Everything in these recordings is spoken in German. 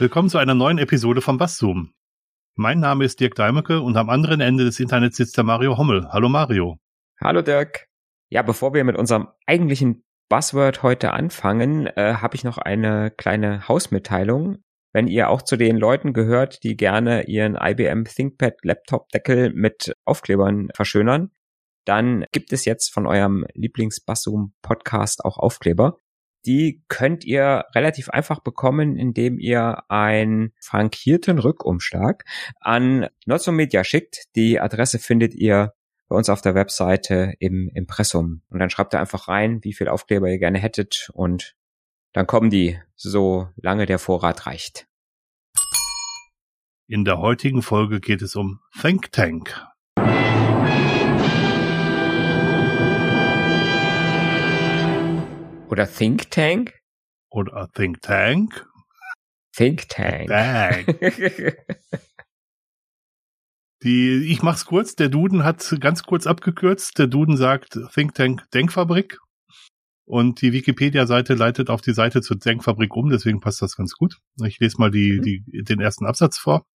Willkommen zu einer neuen Episode von Basszoom. Mein Name ist Dirk Deimecke und am anderen Ende des Internets sitzt der Mario Hommel. Hallo Mario. Hallo Dirk. Ja, bevor wir mit unserem eigentlichen Buzzword heute anfangen, äh, habe ich noch eine kleine Hausmitteilung. Wenn ihr auch zu den Leuten gehört, die gerne ihren IBM ThinkPad Laptop Deckel mit Aufklebern verschönern, dann gibt es jetzt von eurem Lieblingsbassum Podcast auch Aufkleber. Die könnt ihr relativ einfach bekommen, indem ihr einen frankierten Rückumschlag an Nozzo Media schickt. Die Adresse findet ihr bei uns auf der Webseite im Impressum. Und dann schreibt ihr einfach rein, wie viel Aufkleber ihr gerne hättet und dann kommen die, solange der Vorrat reicht. In der heutigen Folge geht es um Think Tank. Oder Think Tank? Oder Think Tank? Think Tank. Bang. Die, ich mach's kurz, der Duden hat ganz kurz abgekürzt. Der Duden sagt Think Tank Denkfabrik. Und die Wikipedia-Seite leitet auf die Seite zur Denkfabrik um, deswegen passt das ganz gut. Ich lese mal die, mhm. die, den ersten Absatz vor.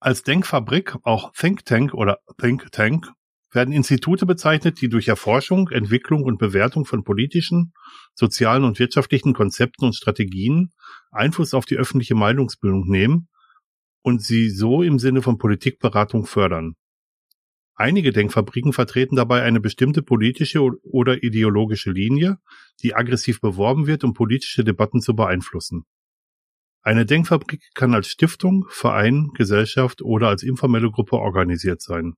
Als Denkfabrik, auch Think Tank oder Think Tank, werden Institute bezeichnet, die durch Erforschung, Entwicklung und Bewertung von politischen, sozialen und wirtschaftlichen Konzepten und Strategien Einfluss auf die öffentliche Meinungsbildung nehmen und sie so im Sinne von Politikberatung fördern. Einige Denkfabriken vertreten dabei eine bestimmte politische oder ideologische Linie, die aggressiv beworben wird, um politische Debatten zu beeinflussen. Eine Denkfabrik kann als Stiftung, Verein, Gesellschaft oder als informelle Gruppe organisiert sein.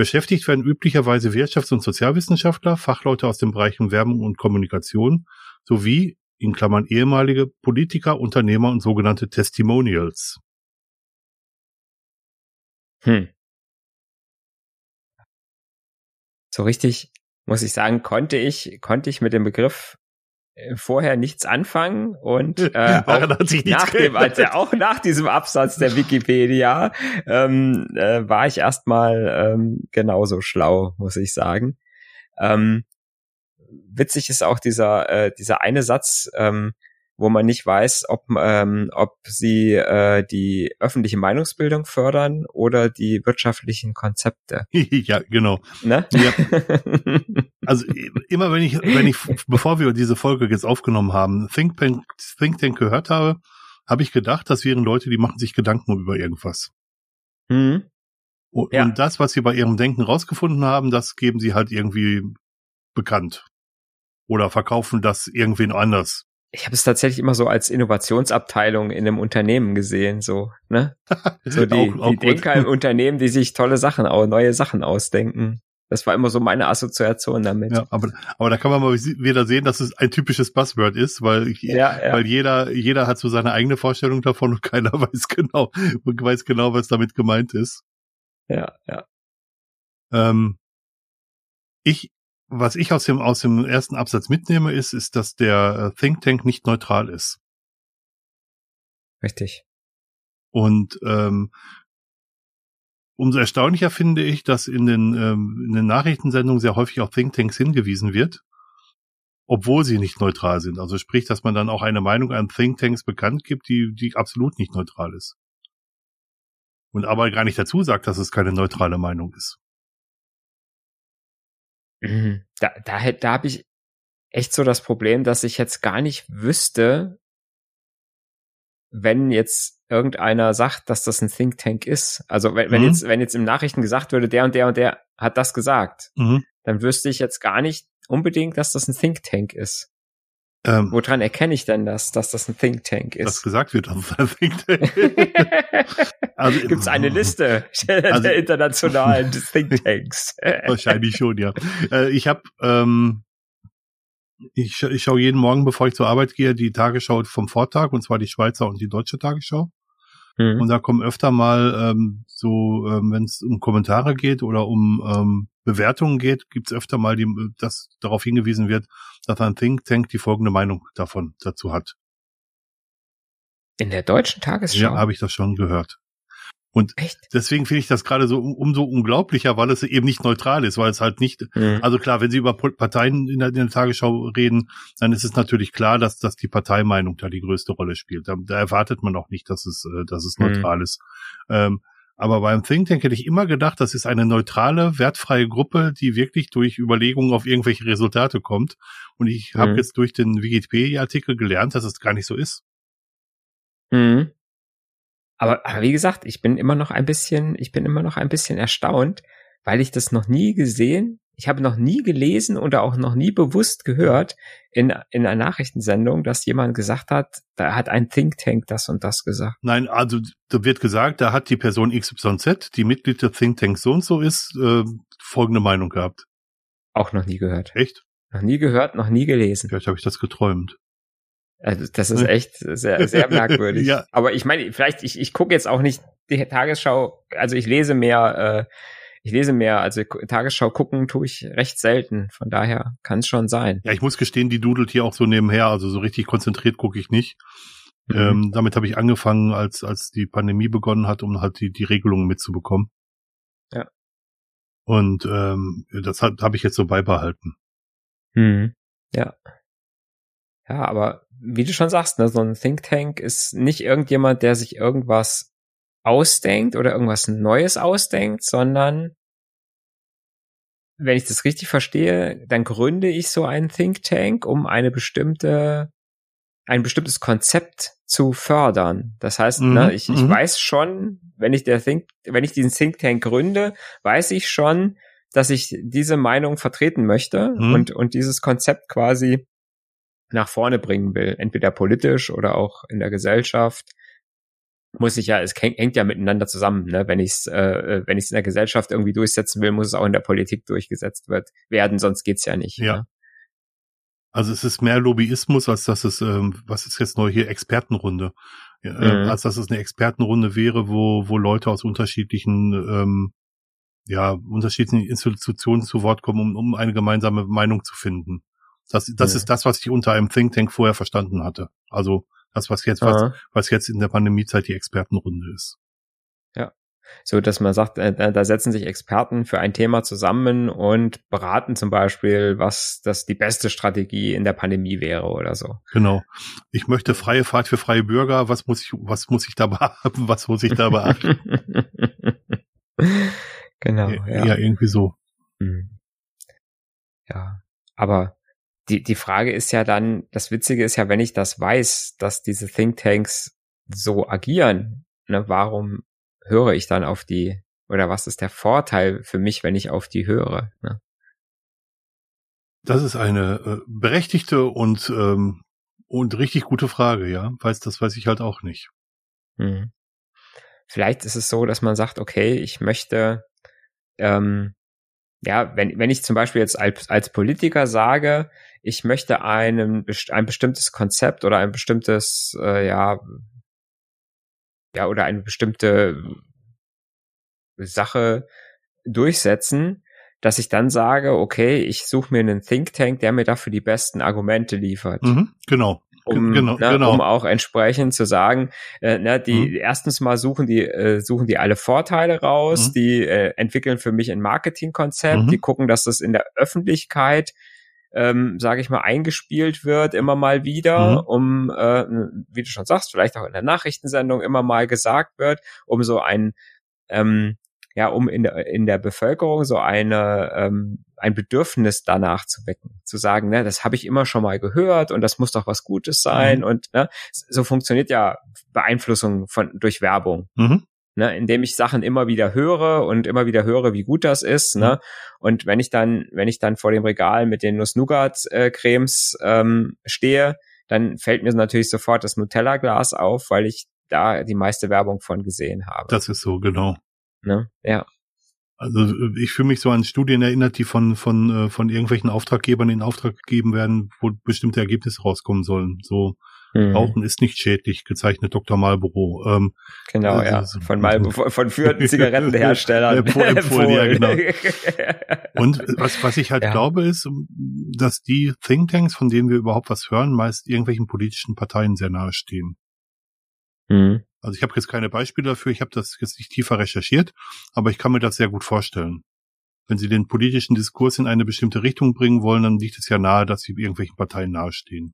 Beschäftigt werden üblicherweise Wirtschafts- und Sozialwissenschaftler, Fachleute aus den Bereichen Werbung und Kommunikation sowie in Klammern ehemalige Politiker, Unternehmer und sogenannte Testimonials. Hm. So richtig, muss ich sagen, konnte ich, konnte ich mit dem Begriff vorher nichts anfangen und äh, auch, nach dem, also auch nach diesem Absatz der Wikipedia ähm, äh, war ich erstmal ähm, genauso schlau, muss ich sagen. Ähm, witzig ist auch dieser äh, dieser eine Satz, ähm, wo man nicht weiß, ob, ähm, ob sie äh, die öffentliche Meinungsbildung fördern oder die wirtschaftlichen Konzepte. ja, genau. Ne? Ja. Also immer wenn ich, wenn ich, bevor wir diese Folge jetzt aufgenommen haben, Think Tank, Think Tank gehört habe, habe ich gedacht, das wären Leute, die machen sich Gedanken über irgendwas. Mhm. Und, ja. und das, was sie bei ihrem Denken rausgefunden haben, das geben sie halt irgendwie bekannt. Oder verkaufen das irgendwen anders ich habe es tatsächlich immer so als Innovationsabteilung in einem Unternehmen gesehen, so, ne? So die, auch, auch die Denker im Unternehmen, die sich tolle Sachen, neue Sachen ausdenken. Das war immer so meine Assoziation damit. Ja, aber, aber da kann man mal wieder sehen, dass es ein typisches Buzzword ist, weil, ja, ja. weil jeder, jeder hat so seine eigene Vorstellung davon und keiner weiß genau, weiß genau, was damit gemeint ist. Ja, ja. Ähm, ich, was ich aus dem, aus dem ersten Absatz mitnehme, ist, ist, dass der äh, Think Tank nicht neutral ist. Richtig. Und ähm, umso erstaunlicher finde ich, dass in den, ähm, in den Nachrichtensendungen sehr häufig auf Thinktanks hingewiesen wird, obwohl sie nicht neutral sind. Also sprich, dass man dann auch eine Meinung an Thinktanks bekannt gibt, die, die absolut nicht neutral ist. Und aber gar nicht dazu sagt, dass es keine neutrale Meinung ist. Mhm. Da, da, da habe ich echt so das Problem, dass ich jetzt gar nicht wüsste, wenn jetzt irgendeiner sagt, dass das ein Think Tank ist. Also wenn, wenn mhm. jetzt, wenn jetzt im Nachrichten gesagt würde, der und der und der hat das gesagt, mhm. dann wüsste ich jetzt gar nicht unbedingt, dass das ein Think Tank ist. Ähm, Woran erkenne ich denn das, dass das ein Think Tank ist? Was gesagt wird, dass es ein Think Tank also, Gibt es eine Liste also, der internationalen Think Tanks? wahrscheinlich schon, ja. Äh, ich habe, ähm, ich, ich schaue jeden Morgen, bevor ich zur Arbeit gehe, die Tagesschau vom Vortag, und zwar die Schweizer und die deutsche Tagesschau. Mhm. Und da kommen öfter mal ähm, so, ähm, wenn es um Kommentare geht oder um ähm, Bewertungen geht, gibt es öfter mal, die, dass darauf hingewiesen wird, dass ein Think Tank die folgende Meinung davon dazu hat. In der deutschen Tagesschau? Ja, habe ich das schon gehört. Und Echt? deswegen finde ich das gerade so um, umso unglaublicher, weil es eben nicht neutral ist, weil es halt nicht, Mhm. also klar, wenn Sie über Parteien in der, in der Tagesschau reden, dann ist es natürlich klar, dass, dass die Parteimeinung da die größte Rolle spielt. Da, da erwartet man auch nicht, dass es, äh, dass es Mhm. neutral ist. Ähm, aber beim Think Tank hätte ich immer gedacht, das ist eine neutrale, wertfreie Gruppe, die wirklich durch Überlegungen auf irgendwelche Resultate kommt. Und ich habe Mhm. jetzt durch den Wikipedia-Artikel gelernt, dass es gar nicht so ist. Mhm. Aber, aber wie gesagt, ich bin immer noch ein bisschen, ich bin immer noch ein bisschen erstaunt, weil ich das noch nie gesehen, ich habe noch nie gelesen oder auch noch nie bewusst gehört in, in einer Nachrichtensendung, dass jemand gesagt hat, da hat ein Think Tank das und das gesagt. Nein, also da wird gesagt, da hat die Person XYZ, die Mitglied der Think Tank so und so ist, äh, folgende Meinung gehabt. Auch noch nie gehört. Echt? Noch nie gehört, noch nie gelesen. Vielleicht habe ich das geträumt. Also das ist echt sehr, sehr merkwürdig. Ja. Aber ich meine, vielleicht, ich, ich gucke jetzt auch nicht die Tagesschau, also ich lese mehr, äh, ich lese mehr, also Tagesschau gucken tue ich recht selten. Von daher kann es schon sein. Ja, ich muss gestehen, die dudelt hier auch so nebenher, also so richtig konzentriert gucke ich nicht. Mhm. Ähm, damit habe ich angefangen, als, als die Pandemie begonnen hat, um halt die, die Regelungen mitzubekommen. Ja. Und ähm, das habe hab ich jetzt so beibehalten. Mhm. Ja. Ja, aber wie du schon sagst, ne, so ein Think Tank ist nicht irgendjemand, der sich irgendwas ausdenkt oder irgendwas Neues ausdenkt, sondern wenn ich das richtig verstehe, dann gründe ich so einen Think Tank, um eine bestimmte, ein bestimmtes Konzept zu fördern. Das heißt, Mhm, ne, ich, ich mhm. weiß schon, wenn ich der Think, wenn ich diesen Think Tank gründe, weiß ich schon, dass ich diese Meinung vertreten möchte Mhm. und, und dieses Konzept quasi nach vorne bringen will, entweder politisch oder auch in der Gesellschaft. Muss ich ja, es hängt, ja miteinander zusammen, ne? Wenn ich es, äh, wenn ich es in der Gesellschaft irgendwie durchsetzen will, muss es auch in der Politik durchgesetzt wird, werden, sonst geht's ja nicht. Ja. Ne? Also es ist mehr Lobbyismus, als dass es, ähm, was ist jetzt neu hier, Expertenrunde. Ja, äh, Mhm. als dass es eine Expertenrunde wäre, wo, wo Leute aus unterschiedlichen, ähm, ja, unterschiedlichen Institutionen zu Wort kommen, um, um eine gemeinsame Meinung zu finden. Das, das Mhm. ist das, was ich unter einem Think Tank vorher verstanden hatte. Also das, was jetzt, was, was jetzt in der Pandemiezeit die Expertenrunde ist. So, dass man sagt, äh, da setzen sich Experten für ein Thema zusammen und beraten zum Beispiel, was das die beste Strategie in der Pandemie wäre oder so. Genau. Ich möchte freie Fahrt für freie Bürger. Was muss ich, was muss ich da beachten? Was muss ich da beachten? genau, ja. ja. ja, irgendwie so. Hm. Ja, aber die, die Frage ist ja dann, das Witzige ist ja, wenn ich das weiß, dass diese Thinktanks so agieren, ne, warum höre ich dann auf die, oder was ist der Vorteil für mich, wenn ich auf die höre? Ne? Das ist eine äh, berechtigte und ähm, und richtig gute Frage, ja. Weiß, das weiß ich halt auch nicht. Hm. Vielleicht ist es so, dass man sagt, okay, ich möchte, ähm, ja, wenn, wenn ich zum Beispiel jetzt als, als Politiker sage, ich möchte best- ein bestimmtes Konzept oder ein bestimmtes, äh, ja, ja, oder eine bestimmte Sache durchsetzen, dass ich dann sage, okay, ich suche mir einen Think Tank, der mir dafür die besten Argumente liefert Mhm, genau. um, Genau, ne, genau. um auch entsprechend zu sagen, äh, ne, die Mhm. erstens mal suchen die äh, suchen die alle Vorteile raus, Mhm. die äh, entwickeln für mich ein Marketingkonzept, Mhm. die gucken, dass das in der Öffentlichkeit ähm, sage ich mal, eingespielt wird, immer mal wieder, Mhm. um, äh, wie du schon sagst, vielleicht auch in der Nachrichtensendung immer mal gesagt wird, um so ein, ähm, ja, um in der, in der Bevölkerung so eine, ähm, ein Bedürfnis danach zu wecken, zu sagen, ne, das habe ich immer schon mal gehört und das muss doch was Gutes sein Mhm. und ne, so funktioniert ja Beeinflussung von durch Werbung Mhm. Ne, indem ich Sachen immer wieder höre und immer wieder höre, wie gut das ist, Mhm. ne? Und wenn ich dann, wenn ich dann vor dem Regal mit den Nuss-Nougat-Cremes ähm, stehe, dann fällt mir natürlich sofort das Nutella-Glas auf, weil ich da die meiste Werbung von gesehen habe. Das ist so, genau. ne? Ja. Also ich fühle mich so an Studien erinnert, die von von äh, von irgendwelchen Auftraggebern in Auftrag gegeben werden, wo bestimmte Ergebnisse rauskommen sollen. So Mhm. Rauchen ist nicht schädlich, gezeichnet Dr. Marlboro. Ähm, Genau, Also, ja. Von mal von, führenden Zigarettenherstellern. Empfohlen, empfohlen, ja, genau. Und was, was ich halt Ja. glaube, ist, dass die Thinktanks, von denen wir überhaupt was hören, meist irgendwelchen politischen Parteien sehr nahe stehen. Mhm. Also ich habe jetzt keine Beispiele dafür, ich habe das jetzt nicht tiefer recherchiert, aber ich kann mir das sehr gut vorstellen. Wenn Sie den politischen Diskurs in eine bestimmte Richtung bringen wollen, dann liegt es ja nahe, dass Sie irgendwelchen Parteien nahestehen.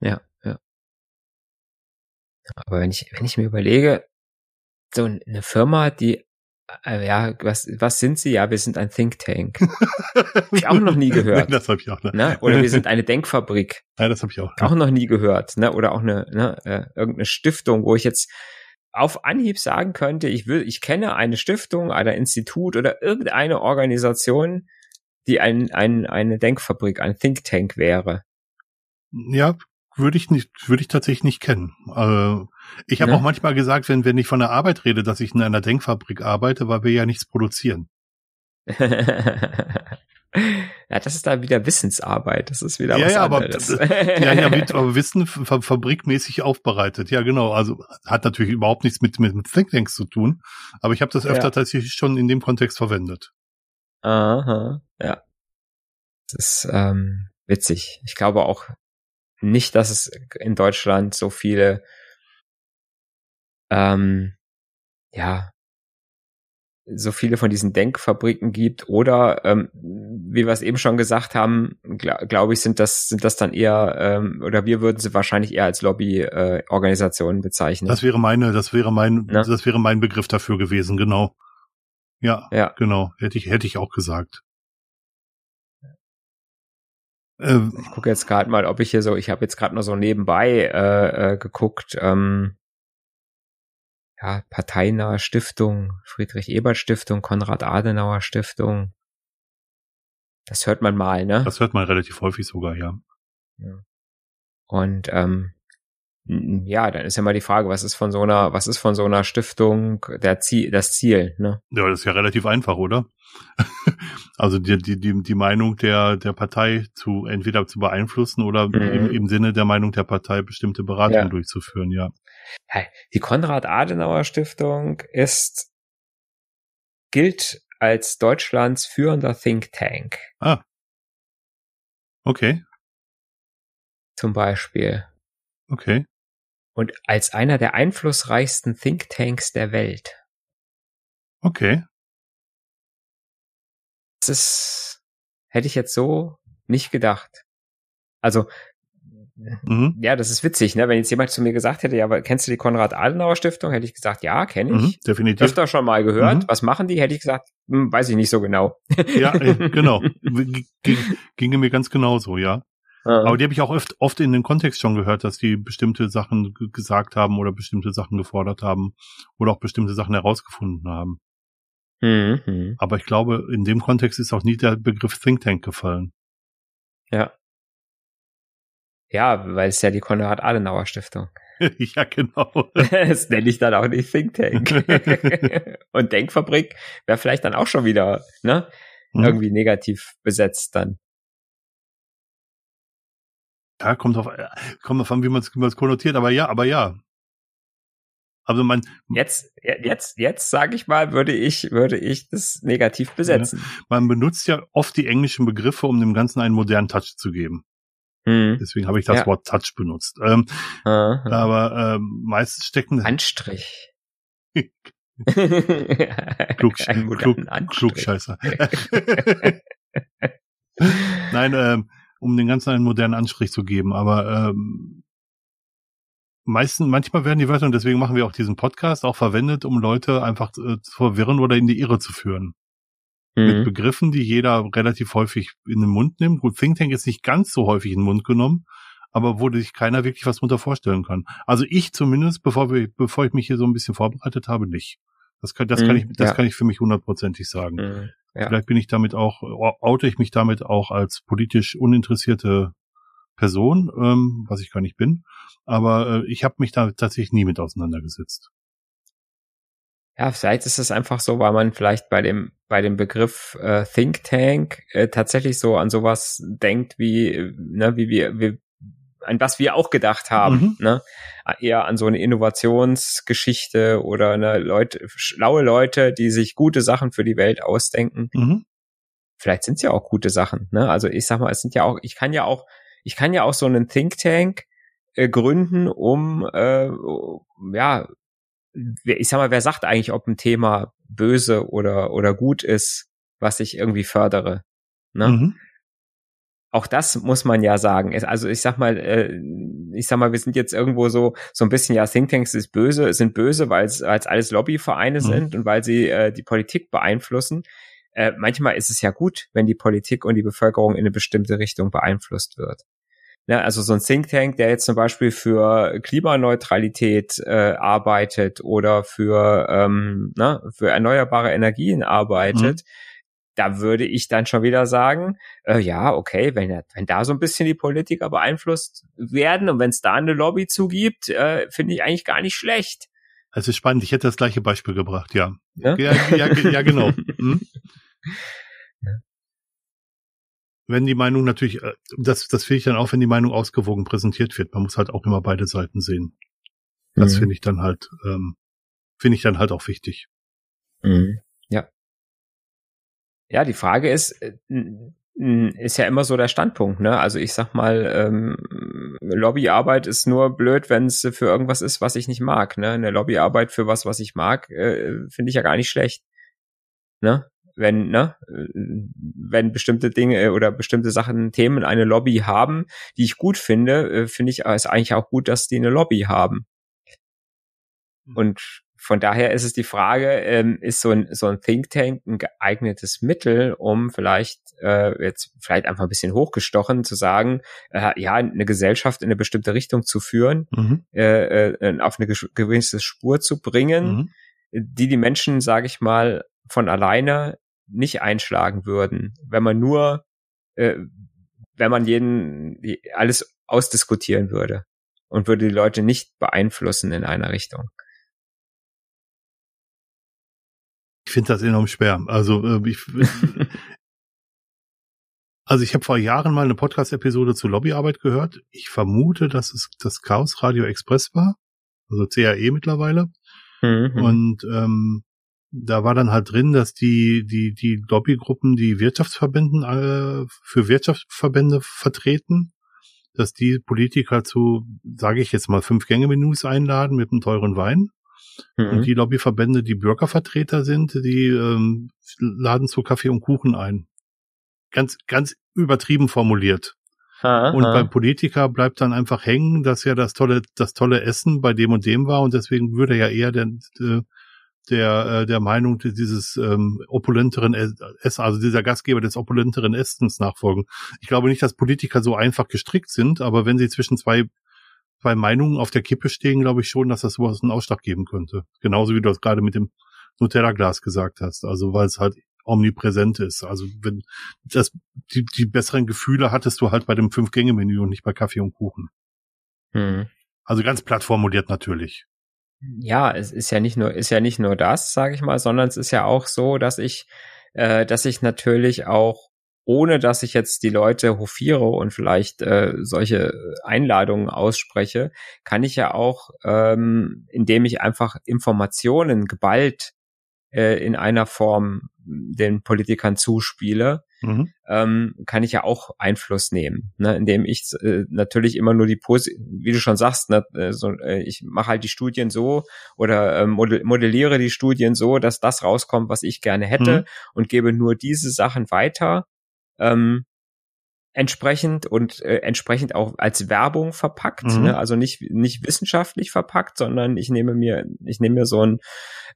Ja. Aber wenn ich, wenn ich mir überlege, so eine Firma, die äh, ja, was, was sind Sie? Ja, wir sind ein Think Tank. hab ich auch noch nie gehört. das habe ich auch. Ne? ne? Oder wir sind eine Denkfabrik. Ja, das habe ich auch. Auch noch nie gehört. Ne? Oder auch eine, ne, äh, irgendeine Stiftung, wo ich jetzt auf Anhieb sagen könnte, ich will, ich kenne eine Stiftung, ein Institut oder irgendeine Organisation, die ein, ein, eine Denkfabrik, ein Think Tank wäre. Ja, würde ich nicht, würde ich tatsächlich nicht kennen. Äh, ich habe ne? auch manchmal gesagt, wenn, wenn ich von der Arbeit rede, dass ich in einer Denkfabrik arbeite, weil wir ja nichts produzieren. ja, das ist da wieder Wissensarbeit. Das ist wieder ja, was ja, anderes. Aber, ja, ja, mit, aber Wissen fabrikmäßig aufbereitet. Ja, genau. Also hat natürlich überhaupt nichts mit, mit, mit Thinktanks zu tun. Aber ich habe das öfter ja. tatsächlich schon in dem Kontext verwendet. Aha, ja. Das ist ähm, witzig. Ich glaube auch, nicht, dass es in Deutschland so viele, ähm, ja, so viele von diesen Denkfabriken gibt oder ähm, wie wir es eben schon gesagt haben, glaube glaub ich, sind das sind das dann eher ähm, oder wir würden sie wahrscheinlich eher als Lobbyorganisationen äh, bezeichnen. Das wäre meine, das wäre mein, ne? das wäre mein Begriff dafür gewesen, genau. Ja, ja, genau, hätte ich hätte ich auch gesagt. Ähm, ich gucke jetzt gerade mal, ob ich hier so, ich habe jetzt gerade nur so nebenbei äh, äh, geguckt, ähm, ja, parteinahe Stiftung, Friedrich-Ebert-Stiftung, Konrad-Adenauer Stiftung. Das hört man mal, ne? Das hört man relativ häufig sogar, ja. ja. Und ähm, ja, dann ist ja mal die Frage, was ist von so einer, was ist von so einer Stiftung der Ziel, das Ziel, ne? Ja, das ist ja relativ einfach, oder? also die, die, die, die Meinung der, der Partei zu entweder zu beeinflussen oder mhm. im, im Sinne der Meinung der Partei bestimmte Beratungen ja. durchzuführen, ja. Die Konrad-Adenauer-Stiftung ist, gilt als Deutschlands führender Think Tank. Ah. Okay. Zum Beispiel. Okay und als einer der einflussreichsten Thinktanks der Welt. Okay. Das ist, hätte ich jetzt so nicht gedacht. Also, mhm. ja, das ist witzig, ne? Wenn jetzt jemand zu mir gesagt hätte, ja, aber kennst du die Konrad-Adenauer-Stiftung? Hätte ich gesagt, ja, kenne ich. Mhm, definitiv. Öfter schon mal gehört. Mhm. Was machen die? Hätte ich gesagt, hm, weiß ich nicht so genau. ja, äh, genau. Ging, ginge mir ganz genauso, ja. Aber die habe ich auch oft, oft in den Kontext schon gehört, dass die bestimmte Sachen gesagt haben oder bestimmte Sachen gefordert haben oder auch bestimmte Sachen herausgefunden haben. Mhm. Aber ich glaube, in dem Kontext ist auch nie der Begriff Think Tank gefallen. Ja. Ja, weil es ja die Konrad-Adenauer-Stiftung. ja, genau. das nenne ich dann auch nicht Think Tank. Und Denkfabrik wäre vielleicht dann auch schon wieder, ne? Mhm. Irgendwie negativ besetzt dann. Ja, kommt auf, kommt auf an, wie man es konnotiert, aber ja, aber ja. Also man jetzt jetzt jetzt sage ich mal, würde ich würde ich das negativ besetzen. Ja, man benutzt ja oft die englischen Begriffe, um dem Ganzen einen modernen Touch zu geben. Hm. Deswegen habe ich das ja. Wort Touch benutzt. Ähm. Aber ähm, meistens stecken Anstrich. klug, klug, Klugscheißer. Nein, ähm, um den ganzen einen modernen Anstrich zu geben. Aber ähm, meisten, manchmal werden die Wörter, und deswegen machen wir auch diesen Podcast, auch verwendet, um Leute einfach äh, zu verwirren oder in die Irre zu führen. Mhm. Mit Begriffen, die jeder relativ häufig in den Mund nimmt. Gut, Think Tank ist nicht ganz so häufig in den Mund genommen, aber wo sich keiner wirklich was drunter vorstellen kann. Also ich zumindest, bevor, wir, bevor ich mich hier so ein bisschen vorbereitet habe, nicht. Das kann, das mhm, kann ich, das ja. kann ich für mich hundertprozentig sagen. Mhm. Ja. Vielleicht bin ich damit auch, oute ich mich damit auch als politisch uninteressierte Person, ähm, was ich gar nicht bin. Aber äh, ich habe mich da tatsächlich nie mit auseinandergesetzt. Ja, vielleicht ist es einfach so, weil man vielleicht bei dem bei dem Begriff äh, Think Tank äh, tatsächlich so an sowas denkt wie ne, wie wir wie, an was wir auch gedacht haben, mhm. ne? Eher an so eine Innovationsgeschichte oder eine Leute, schlaue Leute, die sich gute Sachen für die Welt ausdenken. Mhm. Vielleicht sind es ja auch gute Sachen, ne? Also ich sag mal, es sind ja auch, ich kann ja auch, ich kann ja auch so einen Think Tank äh, gründen, um äh, ja, ich sag mal, wer sagt eigentlich, ob ein Thema böse oder oder gut ist, was ich irgendwie fördere? Ne? Mhm. Auch das muss man ja sagen. Also ich sag mal, äh, ich sag mal, wir sind jetzt irgendwo so so ein bisschen ja Thinktanks ist böse, sind böse, weil es als alles Lobbyvereine mhm. sind und weil sie äh, die Politik beeinflussen. Äh, manchmal ist es ja gut, wenn die Politik und die Bevölkerung in eine bestimmte Richtung beeinflusst wird. Ja, also so ein Think Tank, der jetzt zum Beispiel für Klimaneutralität äh, arbeitet oder für, ähm, na, für erneuerbare Energien arbeitet, mhm da würde ich dann schon wieder sagen, äh, ja, okay, wenn, wenn da so ein bisschen die Politiker beeinflusst werden und wenn es da eine Lobby zugibt, äh, finde ich eigentlich gar nicht schlecht. Also spannend, ich hätte das gleiche Beispiel gebracht, ja. Ja, ja, ja, ja genau. Hm? Wenn die Meinung natürlich, äh, das, das finde ich dann auch, wenn die Meinung ausgewogen präsentiert wird. Man muss halt auch immer beide Seiten sehen. Das mhm. finde ich dann halt, ähm, finde ich dann halt auch wichtig. Mhm. Ja. Die Frage ist, äh, ist ja immer so der Standpunkt, ne? Also ich sag mal, ähm, Lobbyarbeit ist nur blöd, wenn es für irgendwas ist, was ich nicht mag. Ne? Eine Lobbyarbeit für was, was ich mag, äh, finde ich ja gar nicht schlecht. Ne? Wenn, ne, wenn bestimmte Dinge oder bestimmte Sachen, Themen eine Lobby haben, die ich gut finde, äh, finde ich es eigentlich auch gut, dass die eine Lobby haben. Hm. Und von daher ist es die Frage, ähm, ist so ein, so ein Think Tank ein geeignetes Mittel, um vielleicht äh, jetzt vielleicht einfach ein bisschen hochgestochen zu sagen, äh, ja, eine Gesellschaft in eine bestimmte Richtung zu führen, mhm. äh, äh, auf eine gewisse Spur zu bringen, mhm. die die Menschen, sage ich mal, von alleine nicht einschlagen würden, wenn man nur, äh, wenn man jeden alles ausdiskutieren würde und würde die Leute nicht beeinflussen in einer Richtung. Ich finde das enorm schwer. Also äh, ich, also ich habe vor Jahren mal eine Podcast-Episode zu Lobbyarbeit gehört. Ich vermute, dass es das Chaos Radio Express war, also CAE mittlerweile. Mhm. Und ähm, da war dann halt drin, dass die die die Lobbygruppen, die Wirtschaftsverbänden äh, für Wirtschaftsverbände vertreten, dass die Politiker zu, sage ich jetzt mal, fünf Gänge-Menüs einladen mit einem teuren Wein Mhm. Und die Lobbyverbände, die Bürgervertreter sind, die ähm, laden zu Kaffee und Kuchen ein. Ganz, ganz übertrieben formuliert. Ha, und ha. beim Politiker bleibt dann einfach hängen, dass ja das tolle, das tolle Essen bei dem und dem war und deswegen würde er ja eher der, der, äh, der Meinung dieses ähm, opulenteren Essen, also dieser Gastgeber des opulenteren Essens nachfolgen. Ich glaube nicht, dass Politiker so einfach gestrickt sind, aber wenn sie zwischen zwei zwei Meinungen auf der Kippe stehen, glaube ich schon, dass das sowas einen Ausschlag geben könnte. Genauso wie du das gerade mit dem Nutella-Glas gesagt hast. Also weil es halt omnipräsent ist. Also wenn das die, die besseren Gefühle hattest du halt bei dem Fünf-Gänge-Menü und nicht bei Kaffee und Kuchen. Hm. Also ganz platt formuliert natürlich. Ja, es ist ja nicht nur ist ja nicht nur das, sage ich mal, sondern es ist ja auch so, dass ich äh, dass ich natürlich auch ohne dass ich jetzt die Leute hofiere und vielleicht äh, solche Einladungen ausspreche, kann ich ja auch, ähm, indem ich einfach Informationen geballt äh, in einer Form den Politikern zuspiele, mhm. ähm, kann ich ja auch Einfluss nehmen, ne? indem ich äh, natürlich immer nur die Posi wie du schon sagst, ne, äh, so, äh, ich mache halt die Studien so oder äh, modelliere die Studien so, dass das rauskommt, was ich gerne hätte mhm. und gebe nur diese Sachen weiter ähm, entsprechend und äh, entsprechend auch als Werbung verpackt, mhm. ne? also nicht nicht wissenschaftlich verpackt, sondern ich nehme mir ich nehme mir so ein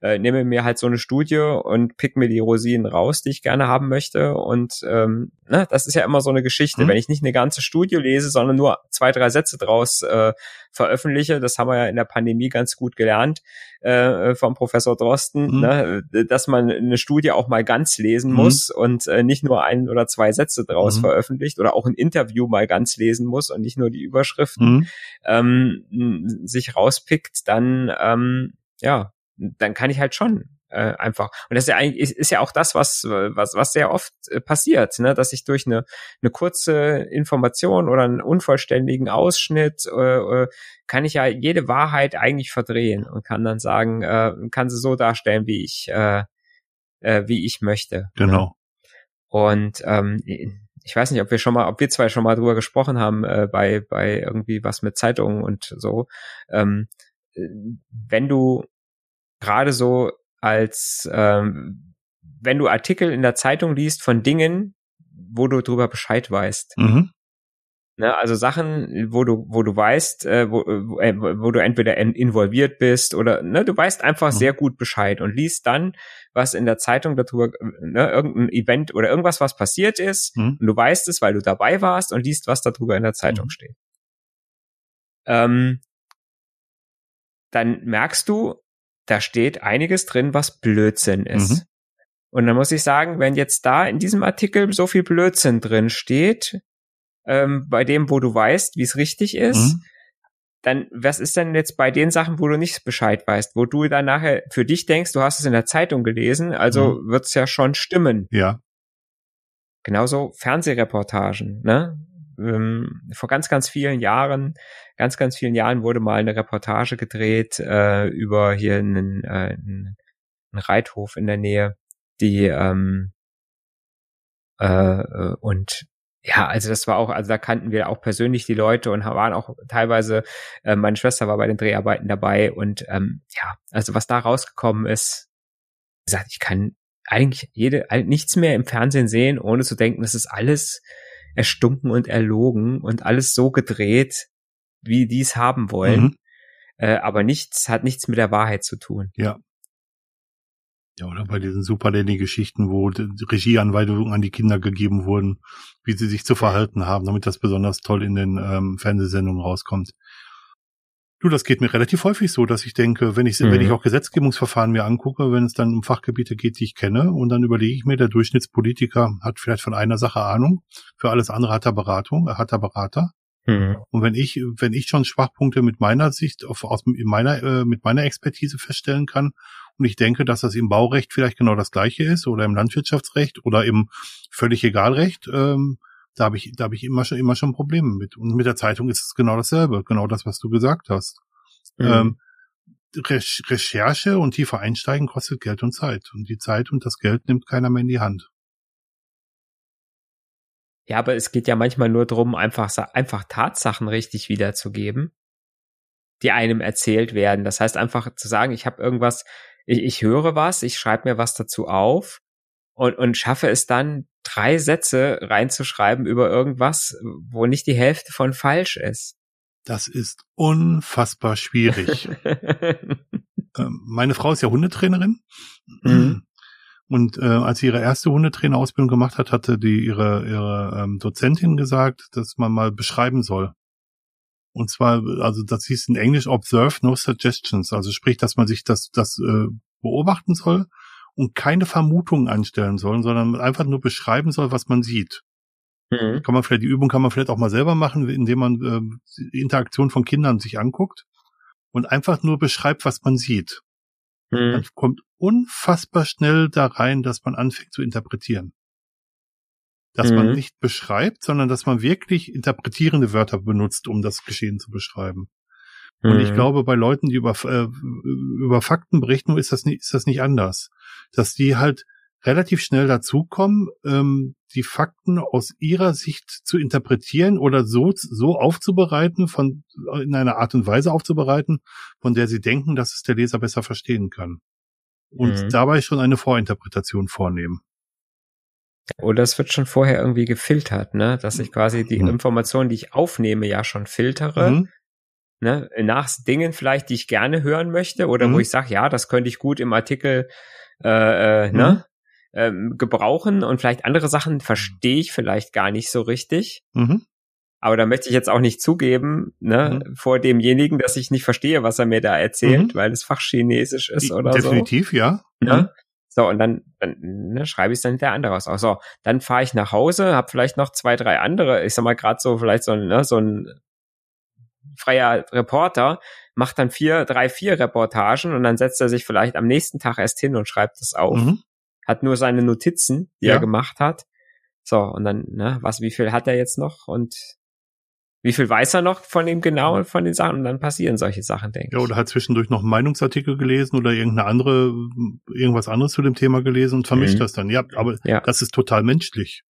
äh, nehme mir halt so eine Studie und pick mir die Rosinen raus, die ich gerne haben möchte und ähm, ne, das ist ja immer so eine Geschichte, mhm. wenn ich nicht eine ganze Studie lese, sondern nur zwei drei Sätze draus äh, veröffentliche, das haben wir ja in der Pandemie ganz gut gelernt äh, vom Professor Drosten, mhm. ne, dass man eine Studie auch mal ganz lesen mhm. muss und äh, nicht nur ein oder zwei Sätze draus mhm. veröffentlicht oder auch ein Interview mal ganz lesen muss und nicht nur die Überschriften mhm. ähm, sich rauspickt, dann ähm, ja, dann kann ich halt schon äh, einfach. Und das ist ja eigentlich ist, ja auch das, was was was sehr oft äh, passiert, ne, dass ich durch eine eine kurze Information oder einen unvollständigen Ausschnitt äh, äh, kann ich ja jede Wahrheit eigentlich verdrehen und kann dann sagen, äh, kann sie so darstellen, wie ich äh, äh, wie ich möchte. Genau. Und ähm, ich weiß nicht, ob wir schon mal, ob wir zwei schon mal drüber gesprochen haben, äh, bei, bei irgendwie was mit Zeitungen und so. Ähm, äh, wenn du gerade so als, ähm, wenn du Artikel in der Zeitung liest von Dingen, wo du drüber Bescheid weißt. Mhm. Ne, also Sachen, wo du, wo du weißt, äh, wo, wo, äh, wo du entweder involviert bist oder ne, du weißt einfach mhm. sehr gut Bescheid und liest dann, was in der Zeitung darüber, ne, irgendein Event oder irgendwas, was passiert ist, mhm. und du weißt es, weil du dabei warst und liest, was darüber in der Zeitung mhm. steht. Ähm, dann merkst du, da steht einiges drin, was Blödsinn ist. Mhm. Und dann muss ich sagen, wenn jetzt da in diesem Artikel so viel Blödsinn drin steht, ähm, bei dem, wo du weißt, wie es richtig ist, mhm. dann was ist denn jetzt bei den Sachen, wo du nicht Bescheid weißt, wo du dann nachher für dich denkst, du hast es in der Zeitung gelesen, also mhm. wird's ja schon stimmen. Ja. Genauso Fernsehreportagen, ne? Ähm, vor ganz, ganz vielen Jahren, ganz, ganz vielen Jahren wurde mal eine Reportage gedreht äh, über hier einen, äh, einen Reithof in der Nähe, die ähm, äh, äh und ja, also das war auch, also da kannten wir auch persönlich die Leute und waren auch teilweise, äh, meine Schwester war bei den Dreharbeiten dabei und ähm, ja, also was da rausgekommen ist, gesagt, ich kann eigentlich jede, nichts mehr im Fernsehen sehen, ohne zu denken, das ist alles erstunken und erlogen und alles so gedreht, wie die es haben wollen. Mhm. Äh, aber nichts hat nichts mit der Wahrheit zu tun. Ja, ja, oder bei diesen Super Nanny-Geschichten, wo Regieanweisungen an die Kinder gegeben wurden, wie sie sich zu verhalten haben, damit das besonders toll in den ähm, Fernsehsendungen rauskommt. Du, das geht mir relativ häufig so, dass ich denke, wenn ich, mhm. wenn ich auch Gesetzgebungsverfahren mir angucke, wenn es dann um Fachgebiete geht, die ich kenne, und dann überlege ich mir, der Durchschnittspolitiker hat vielleicht von einer Sache Ahnung, für alles andere hat er Beratung, er hat er Berater. Mhm. Und wenn ich, wenn ich schon Schwachpunkte mit meiner Sicht, auf, aus meiner, äh, mit meiner Expertise feststellen kann und ich denke, dass das im Baurecht vielleicht genau das gleiche ist oder im Landwirtschaftsrecht oder im völlig Egalrecht. Ähm, da habe ich, da habe ich immer schon, immer schon Probleme mit. Und mit der Zeitung ist es genau dasselbe, genau das, was du gesagt hast. Mhm. Ähm, Re Recherche und tiefer einsteigen kostet Geld und Zeit. Und die Zeit und das Geld nimmt keiner mehr in die Hand. Ja, aber es geht ja manchmal nur darum, einfach, einfach Tatsachen richtig wiederzugeben, die einem erzählt werden. Das heißt einfach zu sagen, ich habe irgendwas ich, ich höre was, ich schreibe mir was dazu auf und, und schaffe es dann, drei Sätze reinzuschreiben über irgendwas, wo nicht die Hälfte von falsch ist. Das ist unfassbar schwierig. Ähm, meine Frau ist ja Hundetrainerin. Mhm. Und äh, als sie ihre erste Hundetrainerausbildung gemacht hat, hatte die ihre, ihre ähm, Dozentin gesagt, dass man mal beschreiben soll. Und zwar, also das hieß in Englisch Observe No Suggestions, also sprich, dass man sich das, das äh, beobachten soll und keine Vermutungen anstellen soll, sondern einfach nur beschreiben soll, was man sieht. Mhm. Kann man vielleicht, die Übung kann man vielleicht auch mal selber machen, indem man äh, die Interaktion von Kindern sich anguckt und einfach nur beschreibt, was man sieht. Mhm. Man kommt unfassbar schnell da rein, dass man anfängt zu interpretieren dass mhm. man nicht beschreibt, sondern dass man wirklich interpretierende Wörter benutzt, um das Geschehen zu beschreiben. Und ich mhm. glaube, bei Leuten, die über, äh, über Fakten berichten, ist das nicht, ist das nicht anders. Dass die halt relativ schnell dazukommen, ähm, die Fakten aus ihrer Sicht zu interpretieren oder so, so aufzubereiten, von, in einer Art und Weise aufzubereiten, von der sie denken, dass es der Leser besser verstehen kann. Und mhm. dabei schon eine Vorinterpretation vornehmen. Oder es wird schon vorher irgendwie gefiltert, ne? Dass ich quasi die mhm. Informationen, die ich aufnehme, ja schon filtere. Mhm. Ne? Nach Dingen vielleicht, die ich gerne hören möchte, oder mhm. wo ich sage, ja, das könnte ich gut im Artikel äh, äh, ne? Mhm. Ähm, gebrauchen und vielleicht andere Sachen verstehe ich vielleicht gar nicht so richtig. Mhm. Aber da möchte ich jetzt auch nicht zugeben, ne, mhm. vor demjenigen, dass ich nicht verstehe, was er mir da erzählt, mhm. weil es Fachchinesisch ist oder Definitiv, so. Definitiv, ja. Ne? Mhm. So, und dann, dann ne, schreibe ich es dann der andere aus. So, dann fahre ich nach Hause, habe vielleicht noch zwei, drei andere, ich sag mal gerade so, vielleicht so ein, ne, so ein freier Reporter, macht dann vier, drei, vier Reportagen und dann setzt er sich vielleicht am nächsten Tag erst hin und schreibt es auf. Mhm. Hat nur seine Notizen, die ja. er gemacht hat. So, und dann, ne, was, wie viel hat er jetzt noch? Und wie viel weiß er noch von dem genau von den Sachen und dann passieren solche Sachen, denke ich. Ja, oder hat zwischendurch noch einen Meinungsartikel gelesen oder irgendeine andere, irgendwas anderes zu dem Thema gelesen und vermischt mhm. das dann. Ja, aber ja. das ist total menschlich.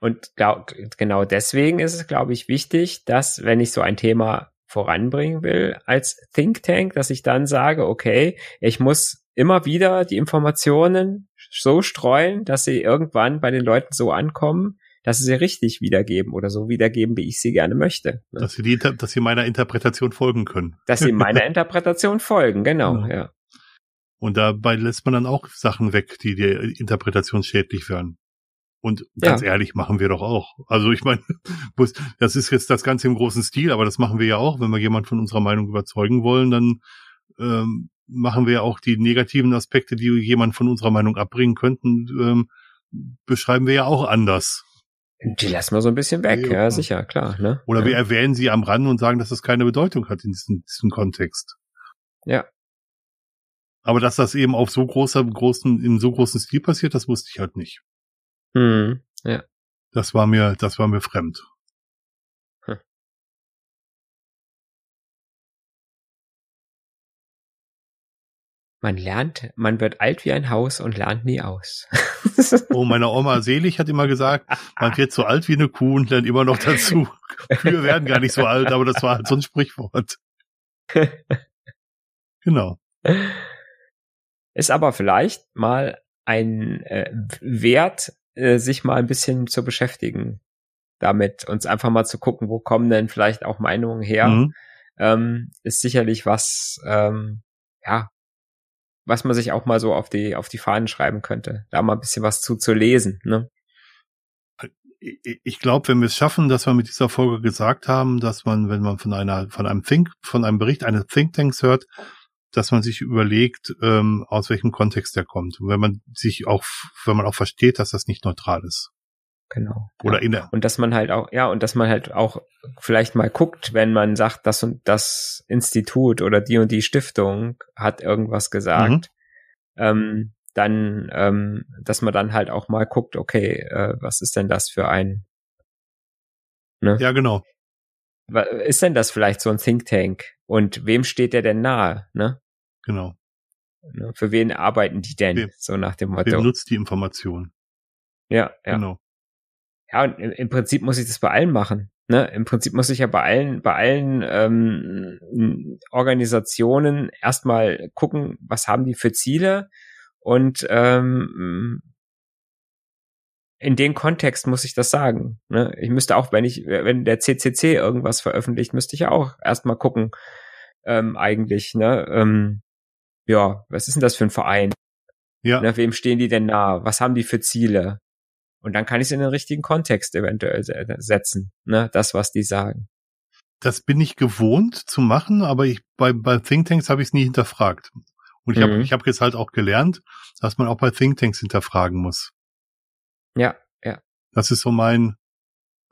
Und glaub, genau deswegen ist es, glaube ich, wichtig, dass, wenn ich so ein Thema voranbringen will als Think Tank, dass ich dann sage, okay, ich muss immer wieder die Informationen so streuen, dass sie irgendwann bei den Leuten so ankommen, dass sie sie richtig wiedergeben oder so wiedergeben, wie ich sie gerne möchte. Ne? Dass sie die, dass sie meiner Interpretation folgen können. Dass sie meiner Interpretation folgen, genau, genau, ja. Und dabei lässt man dann auch Sachen weg, die der Interpretation schädlich werden. Und ganz ja. ehrlich, machen wir doch auch. Also ich meine, das ist jetzt das Ganze im großen Stil, aber das machen wir ja auch. Wenn wir jemand von unserer Meinung überzeugen wollen, dann ähm, machen wir ja auch die negativen Aspekte, die jemand von unserer Meinung abbringen könnten, ähm, beschreiben wir ja auch anders. Die lassen wir so ein bisschen weg, ja, ja sicher, klar. Ne? Oder ja. wir erwähnen sie am Rand und sagen, dass das keine Bedeutung hat in diesem, diesem Kontext. Ja. Aber dass das eben auf so großer, großen, in so großen Stil passiert, das wusste ich halt nicht. Hm, ja. Das war mir, das war mir fremd. Hm. Man lernt, man wird alt wie ein Haus und lernt nie aus. oh, meine Oma Selig hat immer gesagt, man wird so alt wie eine Kuh und lernt immer noch dazu. Kühe werden gar nicht so alt, aber das war halt so ein Sprichwort. genau. Ist aber vielleicht mal ein äh, Wert, äh, sich mal ein bisschen zu beschäftigen damit, uns einfach mal zu gucken, wo kommen denn vielleicht auch Meinungen her, mhm. ähm, ist sicherlich was, ähm, ja, was man sich auch mal so auf die, auf die Fahnen schreiben könnte, da mal ein bisschen was zu, zu lesen, ne? Ich glaube, wenn wir es schaffen, dass wir mit dieser Folge gesagt haben, dass man, wenn man von einer, von einem Think, von einem Bericht eines Thinktanks hört, dass man sich überlegt, ähm, aus welchem Kontext der kommt. Und wenn man sich auch, wenn man auch versteht, dass das nicht neutral ist. Genau. Oder ja. in der. Und dass man halt auch, ja, und dass man halt auch vielleicht mal guckt, wenn man sagt, das und das Institut oder die und die Stiftung hat irgendwas gesagt, mhm. ähm, dann, ähm, dass man dann halt auch mal guckt, okay, äh, was ist denn das für ein, ne? Ja, genau ist denn das vielleicht so ein Think Tank? Und wem steht der denn nahe? Ne? Genau. Ne, für wen arbeiten die denn? Wem, so nach dem Motto. Wem nutzt die Information? Ja, ja. Genau. Ja, und im, im Prinzip muss ich das bei allen machen. Ne? Im Prinzip muss ich ja bei allen, bei allen ähm, Organisationen erstmal gucken, was haben die für Ziele und ähm, in dem Kontext muss ich das sagen. Ne? Ich müsste auch, wenn ich, wenn der CCC irgendwas veröffentlicht, müsste ich auch erstmal gucken, ähm, eigentlich, ne? Ähm, ja, was ist denn das für ein Verein? Ja. Ne, wem stehen die denn nah? Was haben die für Ziele? Und dann kann ich es in den richtigen Kontext eventuell setzen, ne? Das, was die sagen. Das bin ich gewohnt zu machen, aber ich bei, bei Thinktanks habe ich es nie hinterfragt. Und ich mhm. habe ich hab jetzt halt auch gelernt, dass man auch bei Thinktanks hinterfragen muss. Ja, ja. Das ist so mein,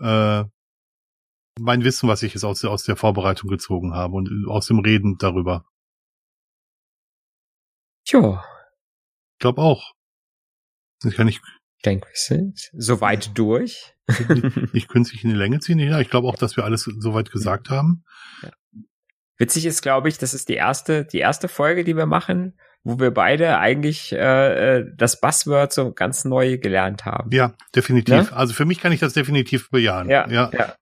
äh, mein Wissen, was ich jetzt aus, aus der Vorbereitung gezogen habe und aus dem Reden darüber. Tja. Ich glaube auch. Das kann ich. Ich denke, wir sind soweit durch. nicht künstlich in die Länge ziehen. Ja, ich glaube auch, dass wir alles soweit gesagt haben. Ja. Witzig ist, glaube ich, das ist die erste, die erste Folge, die wir machen, wo wir beide eigentlich äh, äh, das Buzzword so ganz neu gelernt haben. Ja, definitiv. Ne? Also für mich kann ich das definitiv bejahen. Ja, ja. ja.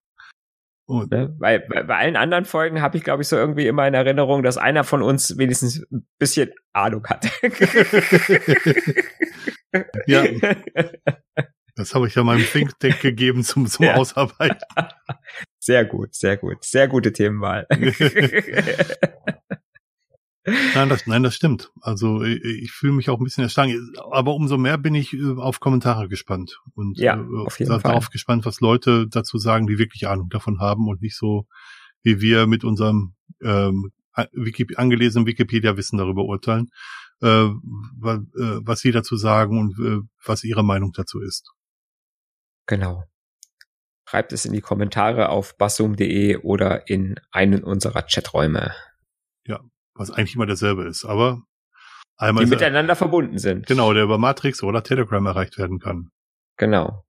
Und ne? bei, bei, bei allen anderen Folgen habe ich, glaube ich, so irgendwie immer in Erinnerung, dass einer von uns wenigstens ein bisschen Ahnung hat. ja. Das habe ich ja meinem Think Tank gegeben zum, zum ja. Ausarbeiten. Sehr gut, sehr gut. Sehr gute Themenwahl. Nein, das, nein, das stimmt. Also ich, ich fühle mich auch ein bisschen erschlagen. Aber umso mehr bin ich äh, auf Kommentare gespannt und ja, äh, auf jeden darauf Fall. gespannt, was Leute dazu sagen, die wirklich Ahnung davon haben und nicht so wie wir mit unserem ähm, Wiki angelesenen Wikipedia-Wissen darüber urteilen, äh, was, äh, was sie dazu sagen und äh, was ihre Meinung dazu ist. Genau. Schreibt es in die Kommentare auf bassum.de oder in einen unserer Chaträume. Was eigentlich immer derselbe ist, aber einmal. Die miteinander verbunden sind. Genau, der über Matrix oder Telegram erreicht werden kann. Genau.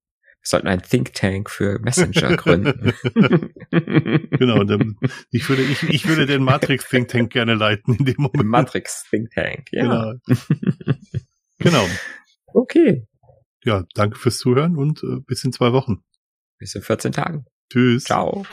Wir sollten einen Think Tank für Messenger gründen. genau, dann, ich würde, ich, ich würde den Matrix Think Tank gerne leiten in dem Moment. Matrix Think Tank, ja. Genau. genau. Okay. ja, danke fürs Zuhören und äh, bis in zwei Wochen. Bis in 14 Tagen. Tschüss. Ciao.